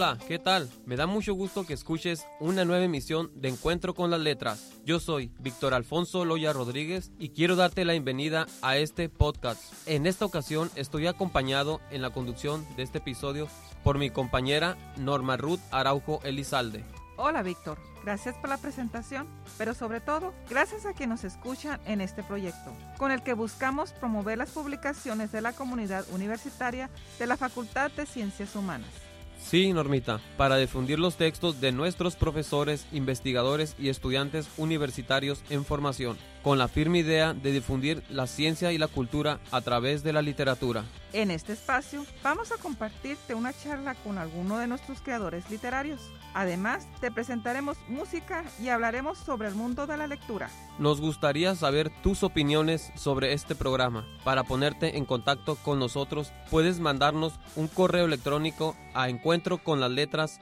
Hola, ¿qué tal? Me da mucho gusto que escuches una nueva emisión de Encuentro con las Letras. Yo soy Víctor Alfonso Loya Rodríguez y quiero darte la bienvenida a este podcast. En esta ocasión estoy acompañado en la conducción de este episodio por mi compañera Norma Ruth Araujo Elizalde. Hola Víctor, gracias por la presentación, pero sobre todo gracias a quienes nos escuchan en este proyecto, con el que buscamos promover las publicaciones de la comunidad universitaria de la Facultad de Ciencias Humanas. Sí, Normita, para difundir los textos de nuestros profesores, investigadores y estudiantes universitarios en formación, con la firme idea de difundir la ciencia y la cultura a través de la literatura. En este espacio vamos a compartirte una charla con alguno de nuestros creadores literarios. Además, te presentaremos música y hablaremos sobre el mundo de la lectura. Nos gustaría saber tus opiniones sobre este programa. Para ponerte en contacto con nosotros, puedes mandarnos un correo electrónico a encuentro con las letras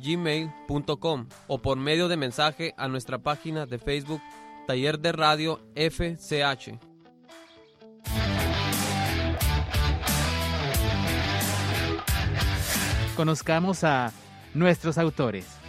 gmail.com o por medio de mensaje a nuestra página de Facebook Taller de Radio FCH. Conozcamos a nuestros autores.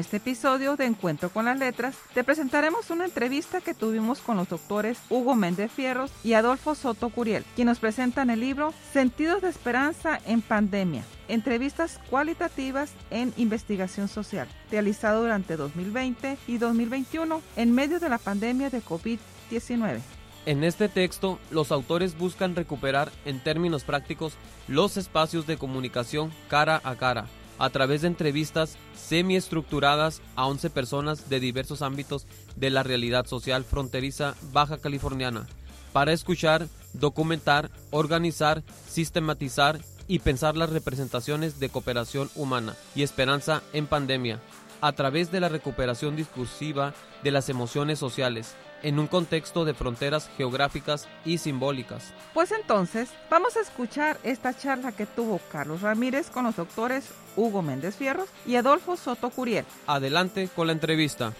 Este episodio de Encuentro con las Letras, te presentaremos una entrevista que tuvimos con los doctores Hugo Méndez Fierros y Adolfo Soto Curiel, quienes nos presentan el libro Sentidos de Esperanza en Pandemia, entrevistas cualitativas en investigación social, realizado durante 2020 y 2021 en medio de la pandemia de COVID-19. En este texto, los autores buscan recuperar en términos prácticos los espacios de comunicación cara a cara, a través de entrevistas semiestructuradas a 11 personas de diversos ámbitos de la realidad social fronteriza baja californiana, para escuchar, documentar, organizar, sistematizar y pensar las representaciones de cooperación humana y esperanza en pandemia, a través de la recuperación discursiva de las emociones sociales, en un contexto de fronteras geográficas y simbólicas. Pues entonces, vamos a escuchar esta charla que tuvo Carlos Ramírez con los doctores Hugo Méndez Fierros y Adolfo Soto Curiel. Adelante con la entrevista.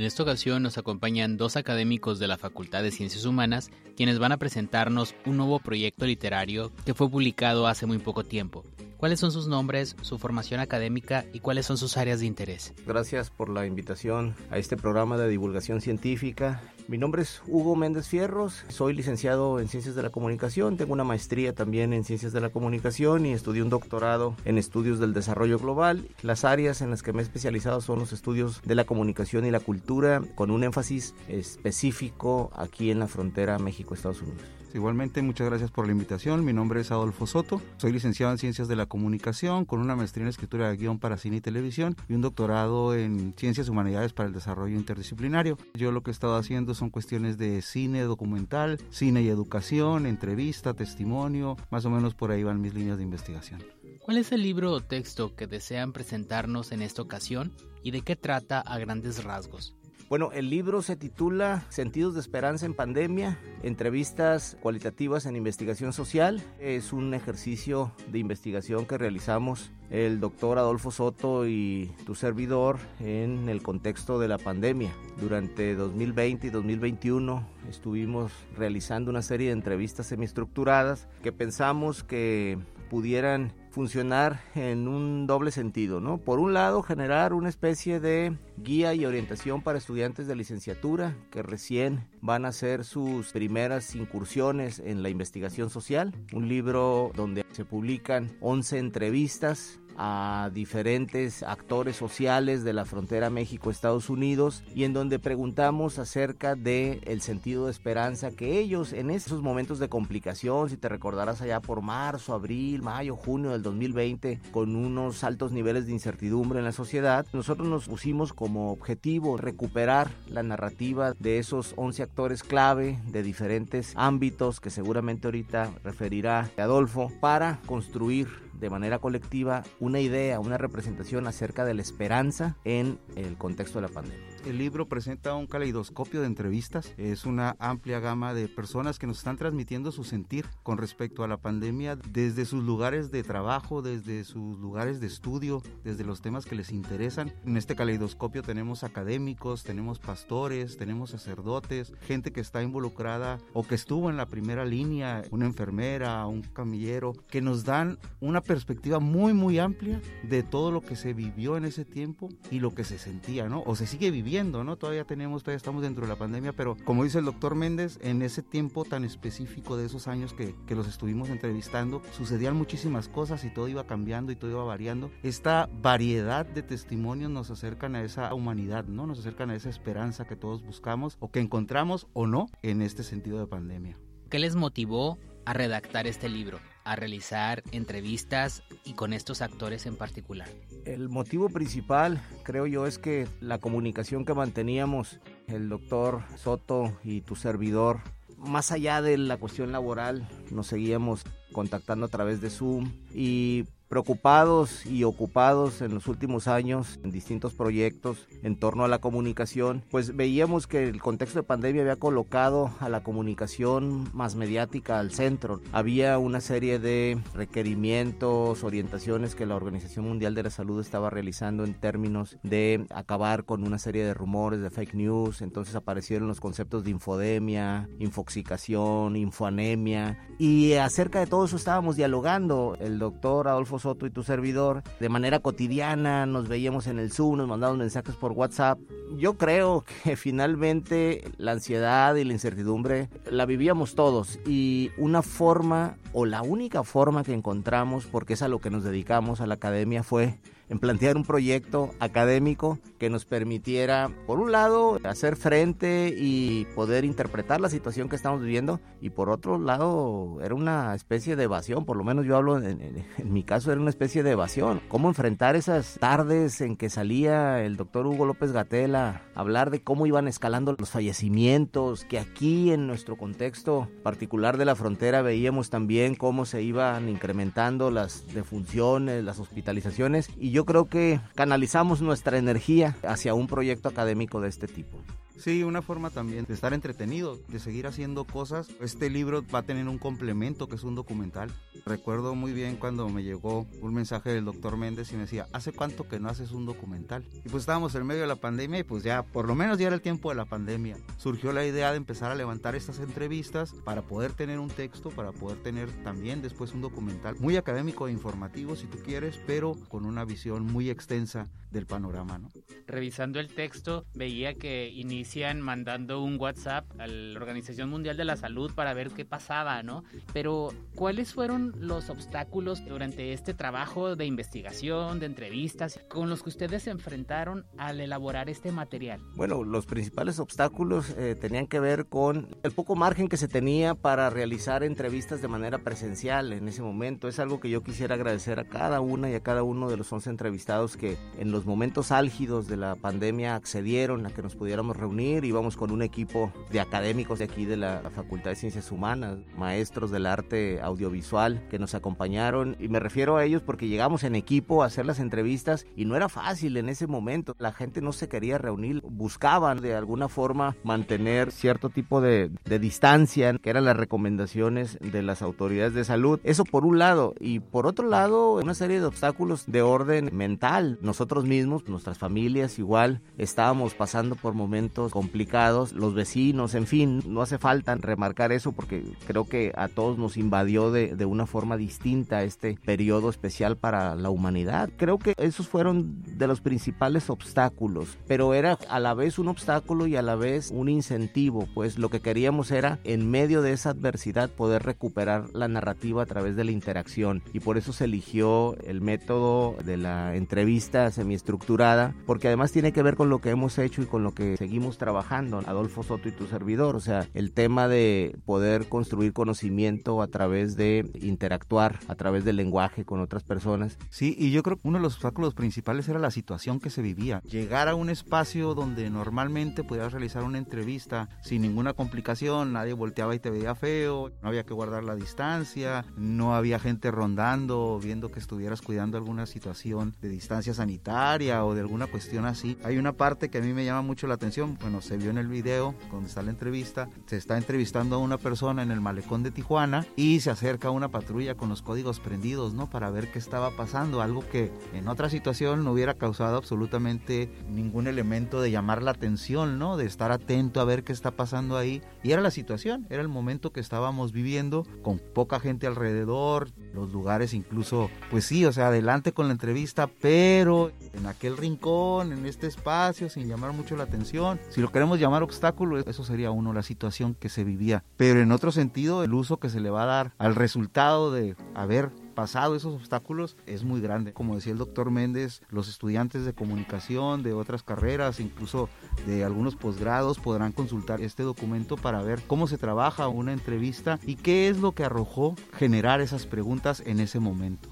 En esta ocasión nos acompañan dos académicos de la Facultad de Ciencias Humanas, quienes van a presentarnos un nuevo proyecto literario que fue publicado hace muy poco tiempo. ¿Cuáles son sus nombres, su formación académica y cuáles son sus áreas de interés? Gracias por la invitación a este programa de divulgación científica. Mi nombre es Hugo Méndez Fierros, soy licenciado en Ciencias de la Comunicación, tengo una maestría también en Ciencias de la Comunicación y estudié un doctorado en Estudios del Desarrollo Global. Las áreas en las que me he especializado son los estudios de la comunicación y la cultura, con un énfasis específico aquí en la frontera México-Estados Unidos. Igualmente, muchas gracias por la invitación. Mi nombre es Adolfo Soto. Soy licenciado en Ciencias de la Comunicación con una maestría en Escritura de Guión para Cine y Televisión y un doctorado en Ciencias Humanidades para el Desarrollo Interdisciplinario. Yo lo que he estado haciendo son cuestiones de cine documental, cine y educación, entrevista, testimonio. Más o menos por ahí van mis líneas de investigación. ¿Cuál es el libro o texto que desean presentarnos en esta ocasión y de qué trata a grandes rasgos? Bueno, el libro se titula Sentidos de Esperanza en Pandemia, entrevistas cualitativas en investigación social. Es un ejercicio de investigación que realizamos el doctor Adolfo Soto y tu servidor en el contexto de la pandemia. Durante 2020 y 2021 estuvimos realizando una serie de entrevistas semiestructuradas que pensamos que pudieran funcionar en un doble sentido, ¿no? Por un lado, generar una especie de guía y orientación para estudiantes de licenciatura que recién van a hacer sus primeras incursiones en la investigación social, un libro donde se publican 11 entrevistas a diferentes actores sociales de la frontera México-Estados Unidos y en donde preguntamos acerca de el sentido de esperanza que ellos en esos momentos de complicación, si te recordarás allá por marzo, abril, mayo, junio del 2020, con unos altos niveles de incertidumbre en la sociedad, nosotros nos pusimos como objetivo recuperar la narrativa de esos 11 actores clave de diferentes ámbitos que seguramente ahorita referirá Adolfo para construir de manera colectiva una idea, una representación acerca de la esperanza en el contexto de la pandemia. El libro presenta un caleidoscopio de entrevistas. Es una amplia gama de personas que nos están transmitiendo su sentir con respecto a la pandemia desde sus lugares de trabajo, desde sus lugares de estudio, desde los temas que les interesan. En este caleidoscopio tenemos académicos, tenemos pastores, tenemos sacerdotes, gente que está involucrada o que estuvo en la primera línea, una enfermera, un camillero, que nos dan una perspectiva muy, muy amplia de todo lo que se vivió en ese tiempo y lo que se sentía, ¿no? O se sigue viviendo Todavía tenemos, todavía estamos dentro de la pandemia, pero como dice el doctor Méndez, en ese tiempo tan específico de esos años que, que los estuvimos entrevistando, sucedían muchísimas cosas y todo iba cambiando y todo iba variando. Esta variedad de testimonios nos acercan a esa humanidad, ¿no? Nos acercan a esa esperanza que todos buscamos o que encontramos o no en este sentido de pandemia. ¿Qué les motivó a redactar este libro? A realizar entrevistas y con estos actores en particular? El motivo principal, creo yo, es que la comunicación que manteníamos el doctor Soto y tu servidor, más allá de la cuestión laboral, nos seguíamos contactando a través de Zoom y preocupados y ocupados en los últimos años en distintos proyectos en torno a la comunicación, pues veíamos que el contexto de pandemia había colocado a la comunicación más mediática al centro. Había una serie de requerimientos, orientaciones que la Organización Mundial de la Salud estaba realizando en términos de acabar con una serie de rumores, de fake news, entonces aparecieron los conceptos de infodemia, infoxicación, infoanemia y acerca de todo eso estábamos dialogando. El doctor Adolfo Soto y tu servidor, de manera cotidiana, nos veíamos en el Zoom, nos mandaban mensajes por WhatsApp. Yo creo que finalmente la ansiedad y la incertidumbre la vivíamos todos y una forma o la única forma que encontramos, porque es a lo que nos dedicamos a la academia, fue en plantear un proyecto académico que nos permitiera, por un lado, hacer frente y poder interpretar la situación que estamos viviendo, y por otro lado, era una especie de evasión, por lo menos yo hablo, en, mi caso era una especie de evasión. ¿Cómo enfrentar esas tardes en que salía el doctor Hugo López Gatela a hablar de cómo iban escalando los fallecimientos, que aquí en nuestro contexto particular de la frontera veíamos también cómo se iban incrementando las defunciones, las hospitalizaciones, y yo yo creo que canalizamos nuestra energía hacia un proyecto académico de este tipo. Sí, una forma también de estar entretenido, de seguir haciendo cosas. Este libro va a tener un complemento que es un documental. Recuerdo muy bien cuando me llegó un mensaje del doctor Méndez y me decía, ¿hace cuánto que no haces un documental? Y pues estábamos en medio de la pandemia y pues ya, por lo menos ya era el tiempo de la pandemia. Surgió la idea de empezar a levantar estas entrevistas para poder tener un texto, para poder tener también después un documental muy académico e informativo si tú quieres, pero con una visión muy extensa del panorama. ¿no? Revisando el texto, veía que inician mandando un WhatsApp a la Organización Mundial de la Salud para ver qué pasaba, ¿no? Pero, ¿cuáles fueron los obstáculos durante este trabajo de investigación, de entrevistas, con los que ustedes se enfrentaron al elaborar este material? Bueno, los principales obstáculos eh, tenían que ver con el poco margen que se tenía para realizar entrevistas de manera presencial en ese momento. Es algo que yo quisiera agradecer a cada una y a cada uno de los 11 entrevistados que en los momentos álgidos de la pandemia accedieron a que nos pudiéramos reunir. Íbamos con un equipo de académicos de aquí de la Facultad de Ciencias Humanas, maestros del arte audiovisual que nos acompañaron. Y me refiero a ellos porque llegamos en equipo a hacer las entrevistas y no era fácil en ese momento. La gente no se quería reunir, buscaban de alguna forma mantener cierto tipo de, de distancia, que eran las recomendaciones de las autoridades de salud. Eso por un lado. Y por otro lado, una serie de obstáculos de orden mental. Nosotros mismos, nuestras familias igual, estábamos pasando por momentos momentos complicados, los vecinos, en fin, no hace falta remarcar eso porque creo que a todos nos invadió de, de una forma distinta este periodo especial para la humanidad. Creo que esos fueron de los principales obstáculos, pero era a la vez un obstáculo y a la vez un incentivo, pues lo que queríamos era en medio de esa adversidad poder recuperar la narrativa a través de la interacción y por eso se eligió el método de la entrevista semiestructurada, porque además tiene que ver con lo que hemos hecho y con lo que seguimos trabajando, Adolfo Soto y tu servidor, o sea, el tema de poder construir conocimiento a través de interactuar, a través del lenguaje con otras personas. Sí, y yo creo que uno de los obstáculos principales era la situación que se vivía. Llegar a un espacio donde normalmente pudieras realizar una entrevista sin ninguna complicación, nadie volteaba y te veía feo, no había que guardar la distancia, no había gente rondando, viendo que estuvieras cuidando alguna situación de distancia sanitaria o de alguna cuestión así. Hay una parte que a mí me llama mucho la atención, bueno, se vio en el video donde está la entrevista, se está entrevistando a una persona en el malecón de Tijuana y se acerca una patrulla con los códigos prendidos, ¿no? Para ver qué estaba pasando, algo que en otra situación no hubiera causado absolutamente ningún elemento de llamar la atención, ¿no? De estar atento a ver qué está pasando ahí. Y era la situación, era el momento que estábamos viviendo, con poca gente alrededor, los lugares incluso, pues sí, o sea, adelante con la entrevista, pero en aquel rincón, en este espacio, sin llamar mucho la atención. Si lo queremos llamar obstáculo, eso sería uno, la situación que se vivía. Pero en otro sentido, el uso que se le va a dar al resultado de haber pasado esos obstáculos es muy grande. Como decía el doctor Méndez, los estudiantes de comunicación, de otras carreras, incluso de algunos posgrados, podrán consultar este documento para ver cómo se trabaja una entrevista y qué es lo que arrojó generar esas preguntas en ese momento.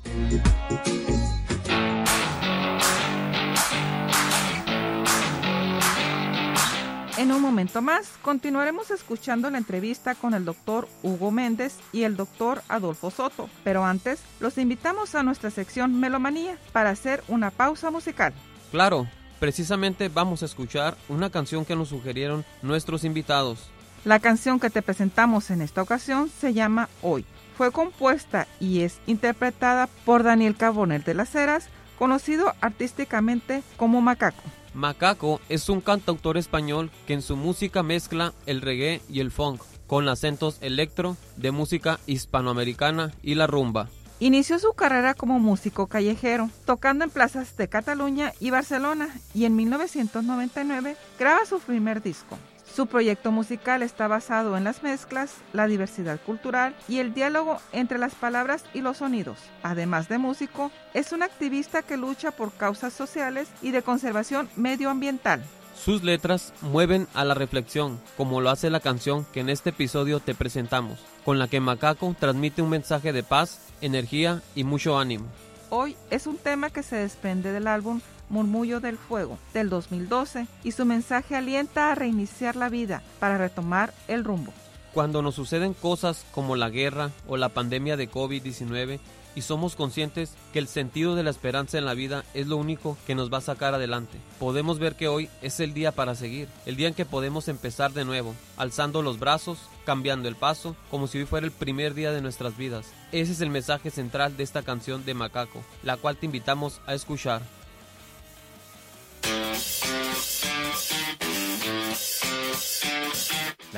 Momento más, continuaremos escuchando la entrevista con el doctor Hugo Méndez y el doctor Adolfo Soto, pero antes los invitamos a nuestra sección Melomanía para hacer una pausa musical. Claro, precisamente vamos a escuchar una canción que nos sugirieron nuestros invitados. La canción que te presentamos en esta ocasión se llama Hoy. Fue compuesta y es interpretada por Daniel Carbonel de las Heras, conocido artísticamente como Macaco. Macaco es un cantautor español que en su música mezcla el reggae y el funk, con acentos electro, de música hispanoamericana y la rumba. Inició su carrera como músico callejero, tocando en plazas de Cataluña y Barcelona, y en 1999 graba su primer disco. Su proyecto musical está basado en las mezclas, la diversidad cultural y el diálogo entre las palabras y los sonidos. Además de músico, es un activista que lucha por causas sociales y de conservación medioambiental. Sus letras mueven a la reflexión, como lo hace la canción que en este episodio te presentamos, con la que Macaco transmite un mensaje de paz, energía y mucho ánimo. Hoy es un tema que se desprende del álbum Murmullo del Fuego del 2012 y su mensaje alienta a reiniciar la vida para retomar el rumbo. Cuando nos suceden cosas como la guerra o la pandemia de COVID-19 y somos conscientes que el sentido de la esperanza en la vida es lo único que nos va a sacar adelante. Podemos ver que hoy es el día para seguir, el día en que podemos empezar de nuevo, alzando los brazos, cambiando el paso, como si hoy fuera el primer día de nuestras vidas. Ese es el mensaje central de esta canción de Macaco, la cual te invitamos a escuchar.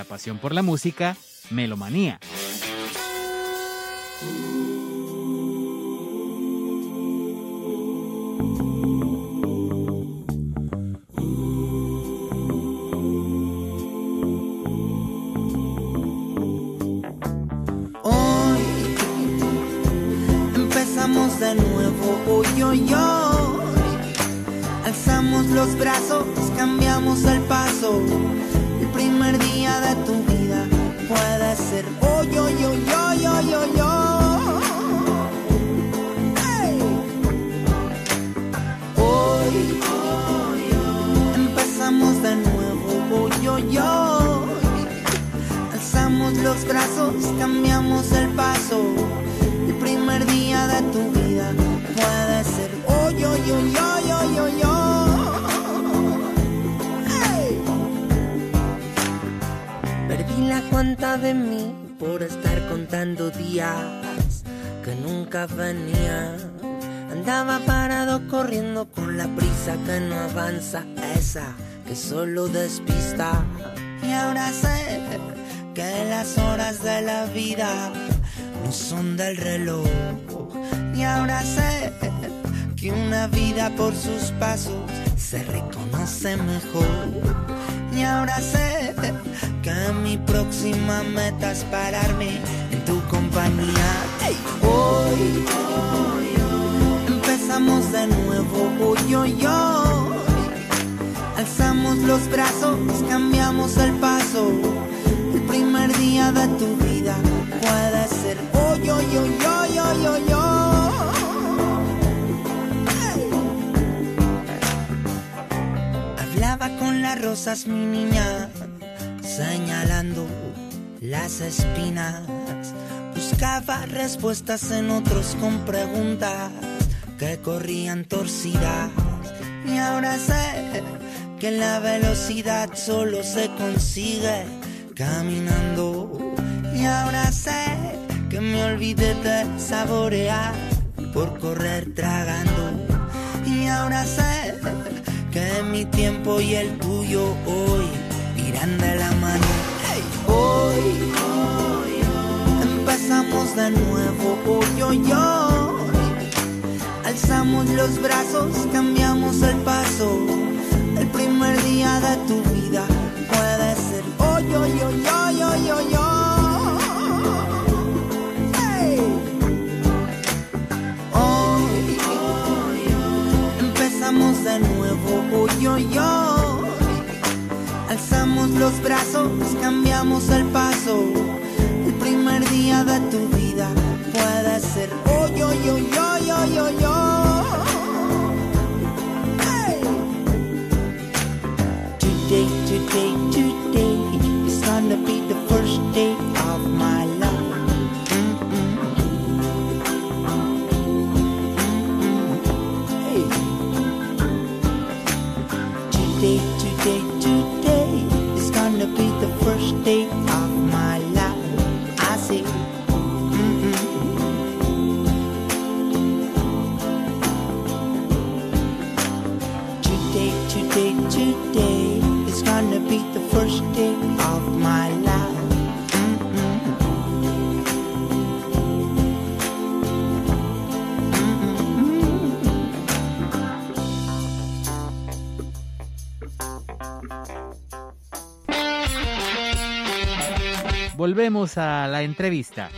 La pasión por la música, melomanía. Nuevo, hoy. Alzamos los brazos, cambiamos el paso. El primer día de tu vida puede ser hoy, hoy, hoy, hoy, hoy, hoy. Perdí la cuenta de mí por estar contando días que nunca venían. Andaba parado corriendo con la prisa que no avanza, esa que solo despista. Y ahora sé que las horas de la vida no son del reloj. Y ahora sé que una vida por sus pasos se reconoce mejor. Y ahora sé que mi próxima meta es pararme en tu compañía. Hoy, los brazos, cambiamos el paso. El primer día de tu vida puede ser hoy, hoy, hoy, hoy, hoy, hoy, Hablaba con las rosas, mi niña, señalando las espinas. Buscaba respuestas en otros con preguntas que corrían torcidas. Y ahora sé que la velocidad solo se consigue caminando. Y ahora sé que me olvidé de saborear por correr tragando. Y ahora sé que mi tiempo y el tuyo hoy irán de la mano. Hoy, empezamos de nuevo, hoy, hoy, hoy. Alzamos los brazos, cambiamos el paso. De tu vida puede ser hoy, hoy, hoy, hoy, hoy, hoy, hoy. Empezamos de nuevo, hoy, hoy, hoy. Alzamos los brazos, cambiamos el paso. El primer día de tu vida puede ser hoy, hoy, hoy, hoy, hoy, hoy, Hey. A la entrevista.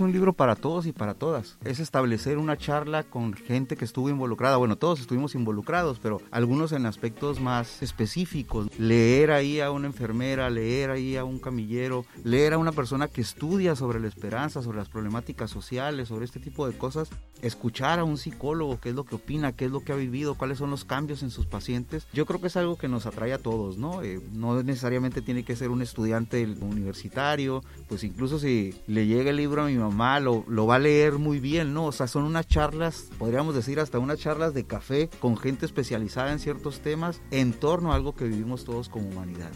Es un libro para todos y para todas. Es establecer una charla con gente que estuvo involucrada. Bueno, todos estuvimos involucrados, pero algunos en aspectos más específicos. Leer ahí a una enfermera, leer ahí a un camillero, leer a una persona que estudia sobre la esperanza, sobre las problemáticas sociales, sobre este tipo de cosas. Escuchar a un psicólogo, qué es lo que opina, qué es lo que ha vivido, cuáles son los cambios en sus pacientes. Yo creo que es algo que nos atrae a todos, ¿no? Eh, no necesariamente tiene que ser un estudiante universitario, pues incluso si le llega el libro a mi mamá, lo, lo va a leer muy bien, ¿no? O sea, son unas charlas, podríamos decir hasta unas charlas de café con gente especializada en ciertos temas en torno a algo que vivimos todos como humanidad.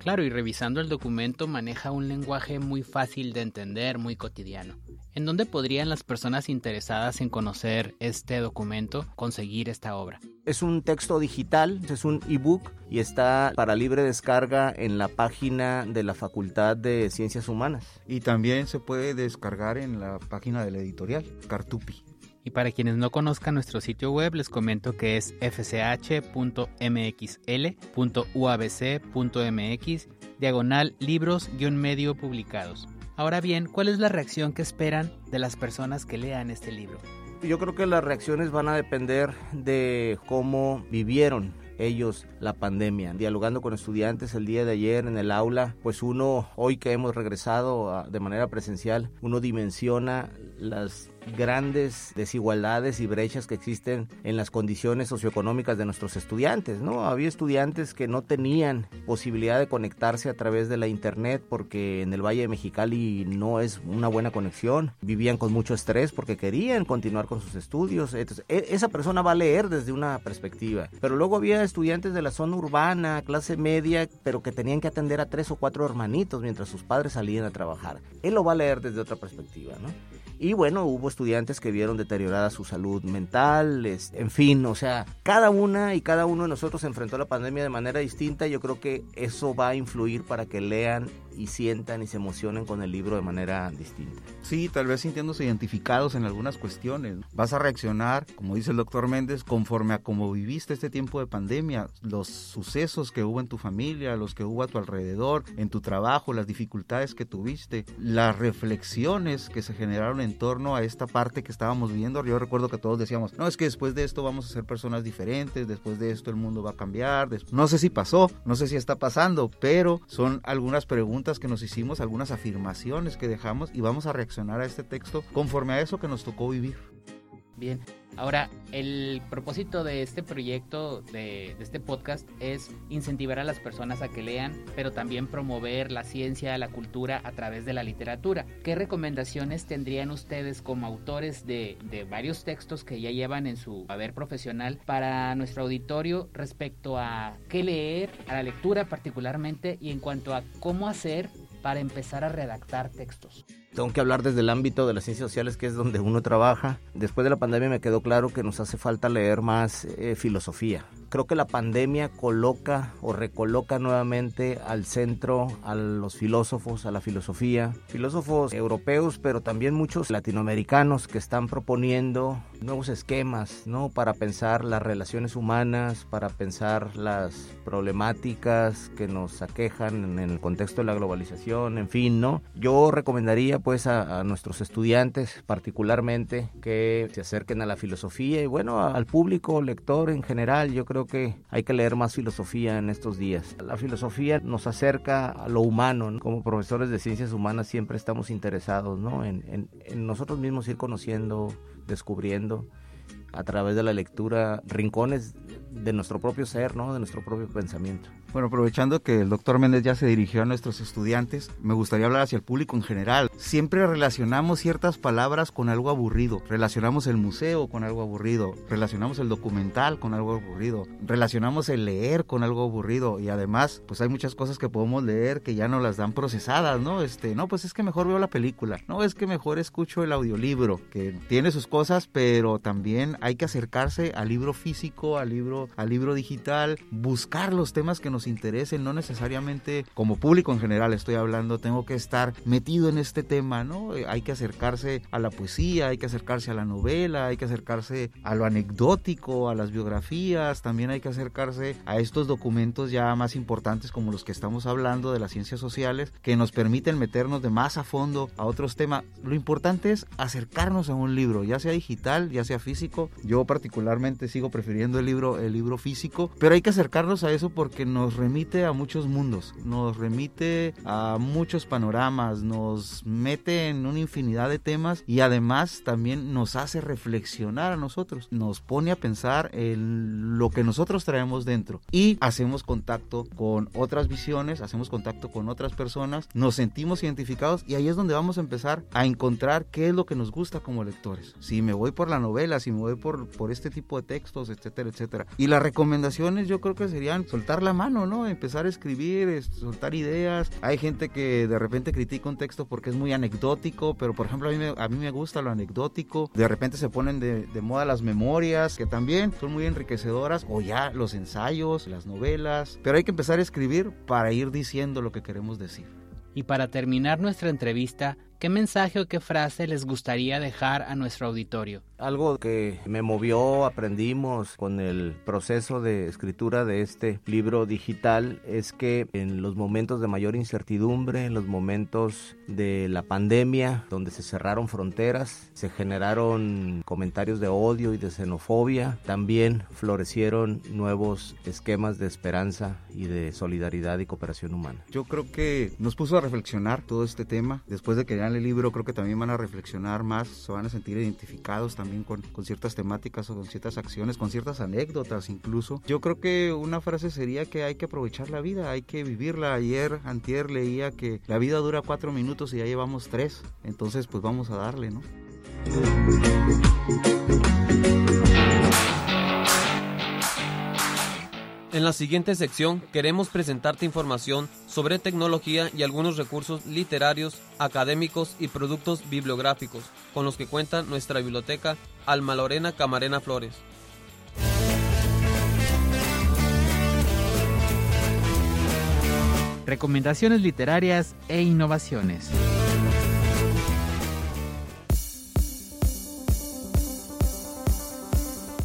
Claro, y revisando el documento maneja un lenguaje muy fácil de entender, muy cotidiano. ¿En dónde podrían las personas interesadas en conocer este documento conseguir esta obra? Es un texto digital, es un ebook y está para libre descarga en la página de la Facultad de Ciencias Humanas. Y también se puede descargar en la página de la editorial, Cartupi. Y para quienes no conozcan nuestro sitio web, les comento que es fch.mxl.uabc.mx, diagonal libros-medio publicados. Ahora bien, ¿cuál es la reacción que esperan de las personas que lean este libro? Yo creo que las reacciones van a depender de cómo vivieron ellos la pandemia. Dialogando con estudiantes el día de ayer en el aula, pues uno, hoy que hemos regresado de manera presencial, uno dimensiona las grandes desigualdades y brechas que existen en las condiciones socioeconómicas de nuestros estudiantes, ¿no? Había estudiantes que no tenían posibilidad de conectarse a través de la internet porque en el Valle de Mexicali no es una buena conexión, vivían con mucho estrés porque querían continuar con sus estudios, entonces e- esa persona va a leer desde una perspectiva, pero luego había estudiantes de la zona urbana, clase media, pero que tenían que atender a tres o cuatro hermanitos mientras sus padres salían a trabajar. Él lo va a leer desde otra perspectiva, ¿no? Y bueno, hubo estudiantes que vieron deteriorada su salud mental, en fin, o sea, cada una y cada uno de nosotros enfrentó la pandemia de manera distinta. Yo creo que eso va a influir para que lean y sientan y se emocionen con el libro de manera distinta. Sí, tal vez sintiéndose identificados en algunas cuestiones. Vas a reaccionar, como dice el doctor Méndez, conforme a cómo viviste este tiempo de pandemia, los sucesos que hubo en tu familia, los que hubo a tu alrededor, en tu trabajo, las dificultades que tuviste, las reflexiones que se generaron en torno a esta parte que estábamos viendo. Yo recuerdo que todos decíamos, no, es que después de esto vamos a ser personas diferentes, después de esto el mundo va a cambiar. No sé si pasó, no sé si está pasando, pero son algunas preguntas que nos hicimos, algunas afirmaciones que dejamos y vamos a reaccionar a este texto conforme a eso que nos tocó vivir. Bien, ahora el propósito de este proyecto, de, este podcast, es incentivar a las personas a que lean, pero también promover la ciencia, la cultura a través de la literatura. ¿Qué recomendaciones tendrían ustedes como autores de, de varios textos que ya llevan en su haber profesional para nuestro auditorio respecto a qué leer, a la lectura particularmente, y en cuanto a cómo hacer para empezar a redactar textos? Tengo que hablar desde el ámbito de las ciencias sociales, que es donde uno trabaja. Después de la pandemia me quedó claro que nos hace falta leer más eh, filosofía. Creo que la pandemia coloca o recoloca nuevamente al centro a los filósofos, a la filosofía, filósofos europeos, pero también muchos latinoamericanos que están proponiendo nuevos esquemas, ¿no? Para pensar las relaciones humanas, para pensar las problemáticas que nos aquejan en el contexto de la globalización, en fin, ¿no? Yo recomendaría pues a, nuestros estudiantes particularmente que se acerquen a la filosofía y bueno, al público lector en general, yo creo que hay que leer más filosofía en estos días. La filosofía nos acerca a lo humano, como profesores de ciencias humanas siempre estamos interesados ¿no? en, en nosotros mismos ir conociendo, descubriendo a través de la lectura rincones de nuestro propio ser, ¿no? de nuestro propio pensamiento. Bueno, aprovechando que el doctor Méndez ya se dirigió a nuestros estudiantes, me gustaría hablar hacia el público en general. Siempre relacionamos ciertas palabras con algo aburrido. Relacionamos el museo con algo aburrido. Relacionamos el documental con algo aburrido. Relacionamos el leer con algo aburrido. Y además, pues hay muchas cosas que podemos leer que ya no las dan procesadas, ¿no? Este, no, pues es que mejor veo la película. No, es que mejor escucho el audiolibro, que tiene sus cosas, pero también hay que acercarse al libro físico, al libro, al libro digital, buscar los temas que nos interesen, no necesariamente como público en general estoy hablando, tengo que estar metido en este tema, ¿no? Eh, hay que acercarse a la poesía, hay que acercarse a la novela, hay que acercarse a lo anecdótico, a las biografías, también hay que acercarse a estos documentos ya más importantes como los que estamos hablando de las ciencias sociales, que nos permiten meternos de más a fondo a otros temas. Lo importante es acercarnos a un libro, ya sea digital, ya sea físico. Yo particularmente sigo prefiriendo el libro, el libro físico, pero hay que acercarnos a eso porque nos remite a muchos mundos, nos remite a muchos panoramas, nos mete en una infinidad de temas y además también nos hace reflexionar a nosotros, nos pone a pensar en lo que nosotros traemos dentro y hacemos contacto con otras visiones, hacemos contacto con otras personas, nos sentimos identificados y ahí es donde vamos a empezar a encontrar qué es lo que nos gusta como lectores. Si me voy por la novela, si me voy por, por este tipo de textos, etcétera, etcétera. Y las recomendaciones yo creo que serían soltar la mano, ¿no? Empezar a escribir, soltar ideas. Hay gente que de repente critica un texto porque es muy anecdótico, pero por ejemplo a mí me, gusta lo anecdótico. De repente se ponen de moda las memorias, que también son muy enriquecedoras, o ya los ensayos, las novelas. Pero hay que empezar a escribir para ir diciendo lo que queremos decir. Y para terminar nuestra entrevista, ¿qué mensaje o qué frase les gustaría dejar a nuestro auditorio? Algo que me movió, aprendimos con el proceso de escritura de este libro digital es que en los momentos de mayor incertidumbre, en los momentos de la pandemia, donde se cerraron fronteras, se generaron comentarios de odio y de xenofobia, también florecieron nuevos esquemas de esperanza y de solidaridad y cooperación humana. Yo creo que nos puso a reflexionar todo este tema. Después de que el libro, creo que también van a reflexionar más, se van a sentir identificados también con, ciertas temáticas o con ciertas acciones, con ciertas anécdotas incluso. Yo creo que una frase sería que hay que aprovechar la vida, hay que vivirla. Ayer, antier, leía que la vida dura cuatro minutos y ya llevamos tres. Entonces, pues vamos a darle, ¿no? En la siguiente sección queremos presentarte información sobre tecnología y algunos recursos literarios, académicos y productos bibliográficos con los que cuenta nuestra biblioteca Alma Lorena Camarena Flores. Recomendaciones literarias e innovaciones.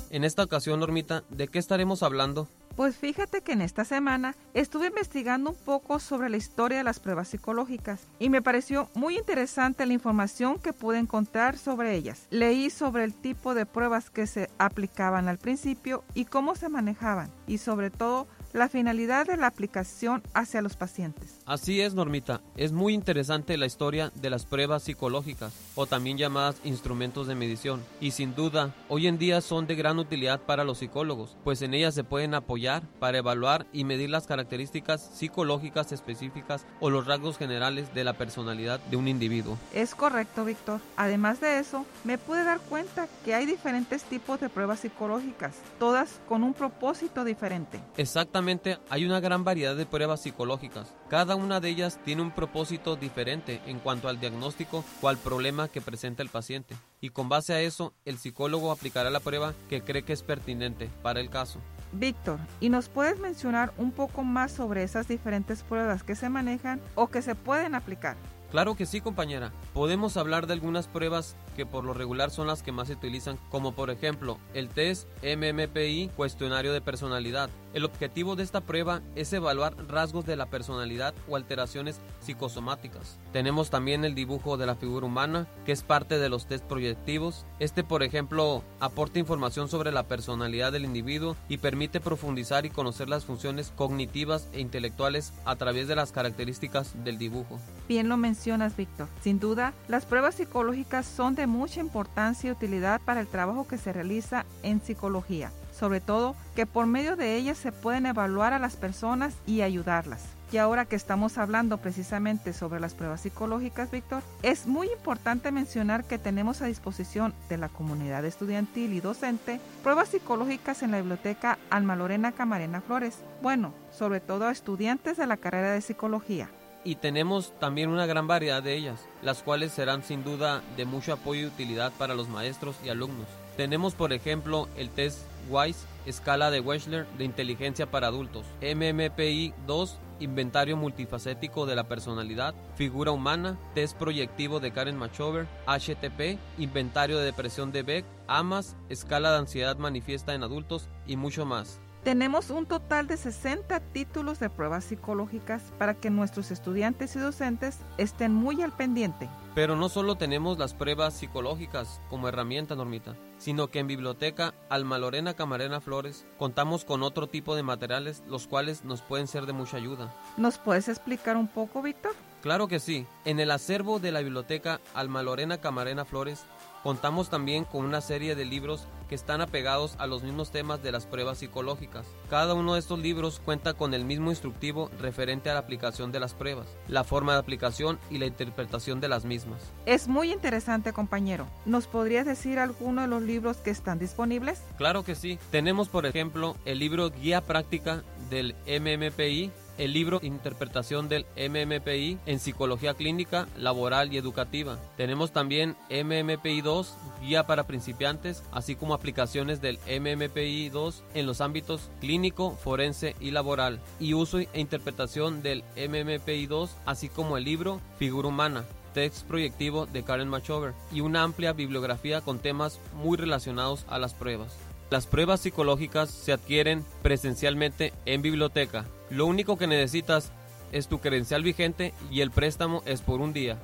En esta ocasión, Normita, ¿de qué estaremos hablando? Pues fíjate que en esta semana estuve investigando un poco sobre la historia de las pruebas psicológicas y me pareció muy interesante la información que pude encontrar sobre ellas. Leí sobre el tipo de pruebas que se aplicaban al principio y cómo se manejaban y sobre todo la finalidad de la aplicación hacia los pacientes. Así es, Normita. Es muy interesante la historia de las pruebas psicológicas, o también llamadas instrumentos de medición, y sin duda, hoy en día son de gran utilidad para los psicólogos, pues en ellas se pueden apoyar para evaluar y medir las características psicológicas específicas o los rasgos generales de la personalidad de un individuo. Es correcto, Víctor. Además de eso, me pude dar cuenta que hay diferentes tipos de pruebas psicológicas, todas con un propósito diferente. Exactamente hay una gran variedad de pruebas psicológicas. Cada una de ellas tiene un propósito diferente en cuanto al diagnóstico o al problema que presenta el paciente. Y con base a eso, el psicólogo aplicará la prueba que cree que es pertinente para el caso. Víctor, ¿y nos puedes mencionar un poco más sobre esas diferentes pruebas que se manejan o que se pueden aplicar? Claro que sí, compañera. Podemos hablar de algunas pruebas que por lo regular son las que más se utilizan, como por ejemplo el test MMPI, cuestionario de personalidad. El objetivo de esta prueba es evaluar rasgos de la personalidad o alteraciones psicosomáticas. Tenemos también el dibujo de la figura humana, que es parte de los test proyectivos. Este, por ejemplo, aporta información sobre la personalidad del individuo y permite profundizar y conocer las funciones cognitivas e intelectuales a través de las características del dibujo. Bien lo mencionas, Víctor. Sin duda, las pruebas psicológicas son de mucha importancia y utilidad para el trabajo que se realiza en psicología, sobre todo que por medio de ellas se pueden evaluar a las personas y ayudarlas. Y ahora que estamos hablando precisamente sobre las pruebas psicológicas, Víctor, es muy importante mencionar que tenemos a disposición de la comunidad estudiantil y docente pruebas psicológicas en la biblioteca Alma Lorena Camarena Flores. Bueno, sobre todo a estudiantes de la carrera de psicología y tenemos también una gran variedad de ellas, las cuales serán sin duda de mucho apoyo y utilidad para los maestros y alumnos. Tenemos por ejemplo el test WISE, escala de Wechsler de inteligencia para adultos, MMPI 2, inventario multifacético de la personalidad, figura humana, test proyectivo de Karen Machover, HTP, inventario de depresión de Beck, AMAS, escala de ansiedad manifiesta en adultos y mucho más. Tenemos un total de 60 títulos de pruebas psicológicas para que nuestros estudiantes y docentes estén muy al pendiente. Pero no solo tenemos las pruebas psicológicas como herramienta, Normita, sino que en Biblioteca Alma Lorena Camarena Flores contamos con otro tipo de materiales los cuales nos pueden ser de mucha ayuda. ¿Nos puedes explicar un poco, Víctor? Claro que sí. En el acervo de la Biblioteca Alma Lorena Camarena Flores Contamos también con una serie de libros que están apegados a los mismos temas de las pruebas psicológicas. Cada uno de estos libros cuenta con el mismo instructivo referente a la aplicación de las pruebas, la forma de aplicación y la interpretación de las mismas. Es muy interesante, compañero. ¿Nos podrías decir alguno de los libros que están disponibles? Claro que sí. Tenemos, por ejemplo, el libro Guía Práctica del MMPI el libro Interpretación del MMPI en Psicología Clínica, Laboral y Educativa. Tenemos también MMPI 2, Guía para principiantes, así como aplicaciones del MMPI 2 en los ámbitos clínico, forense y laboral, y uso e interpretación del MMPI 2, así como el libro Figura Humana text proyectivo de Karen Machover y una amplia bibliografía con temas muy relacionados a las pruebas. Las pruebas psicológicas se adquieren presencialmente en biblioteca. Lo único que necesitas es tu credencial vigente y el préstamo es por un día.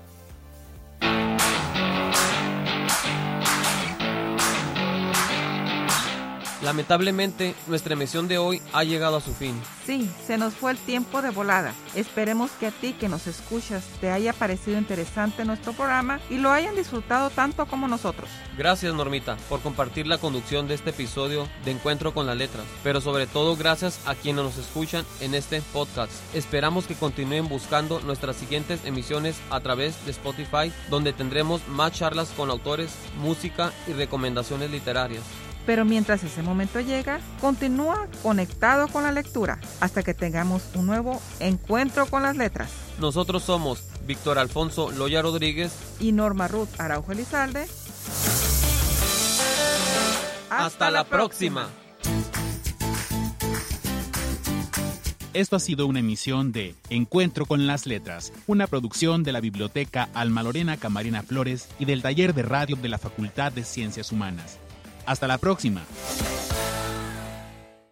Lamentablemente, nuestra emisión de hoy ha llegado a su fin. Sí, se nos fue el tiempo de volada. Esperemos que a ti que nos escuchas te haya parecido interesante nuestro programa y lo hayan disfrutado tanto como nosotros. Gracias Normita por compartir la conducción de este episodio de Encuentro con las Letras, pero sobre todo gracias a quienes nos escuchan en este podcast. Esperamos que continúen buscando nuestras siguientes emisiones a través de Spotify, donde tendremos más charlas con autores, música y recomendaciones literarias. Pero mientras ese momento llega, continúa conectado con la lectura hasta que tengamos un nuevo encuentro con las letras. Nosotros somos Víctor Alfonso Loya Rodríguez y Norma Ruth Araujo Elizalde. Hasta, la próxima. Esto ha sido una emisión de Encuentro con las Letras, una producción de la Biblioteca Alma Lorena Camarina Flores y del Taller de Radio de la Facultad de Ciencias Humanas. Hasta la próxima.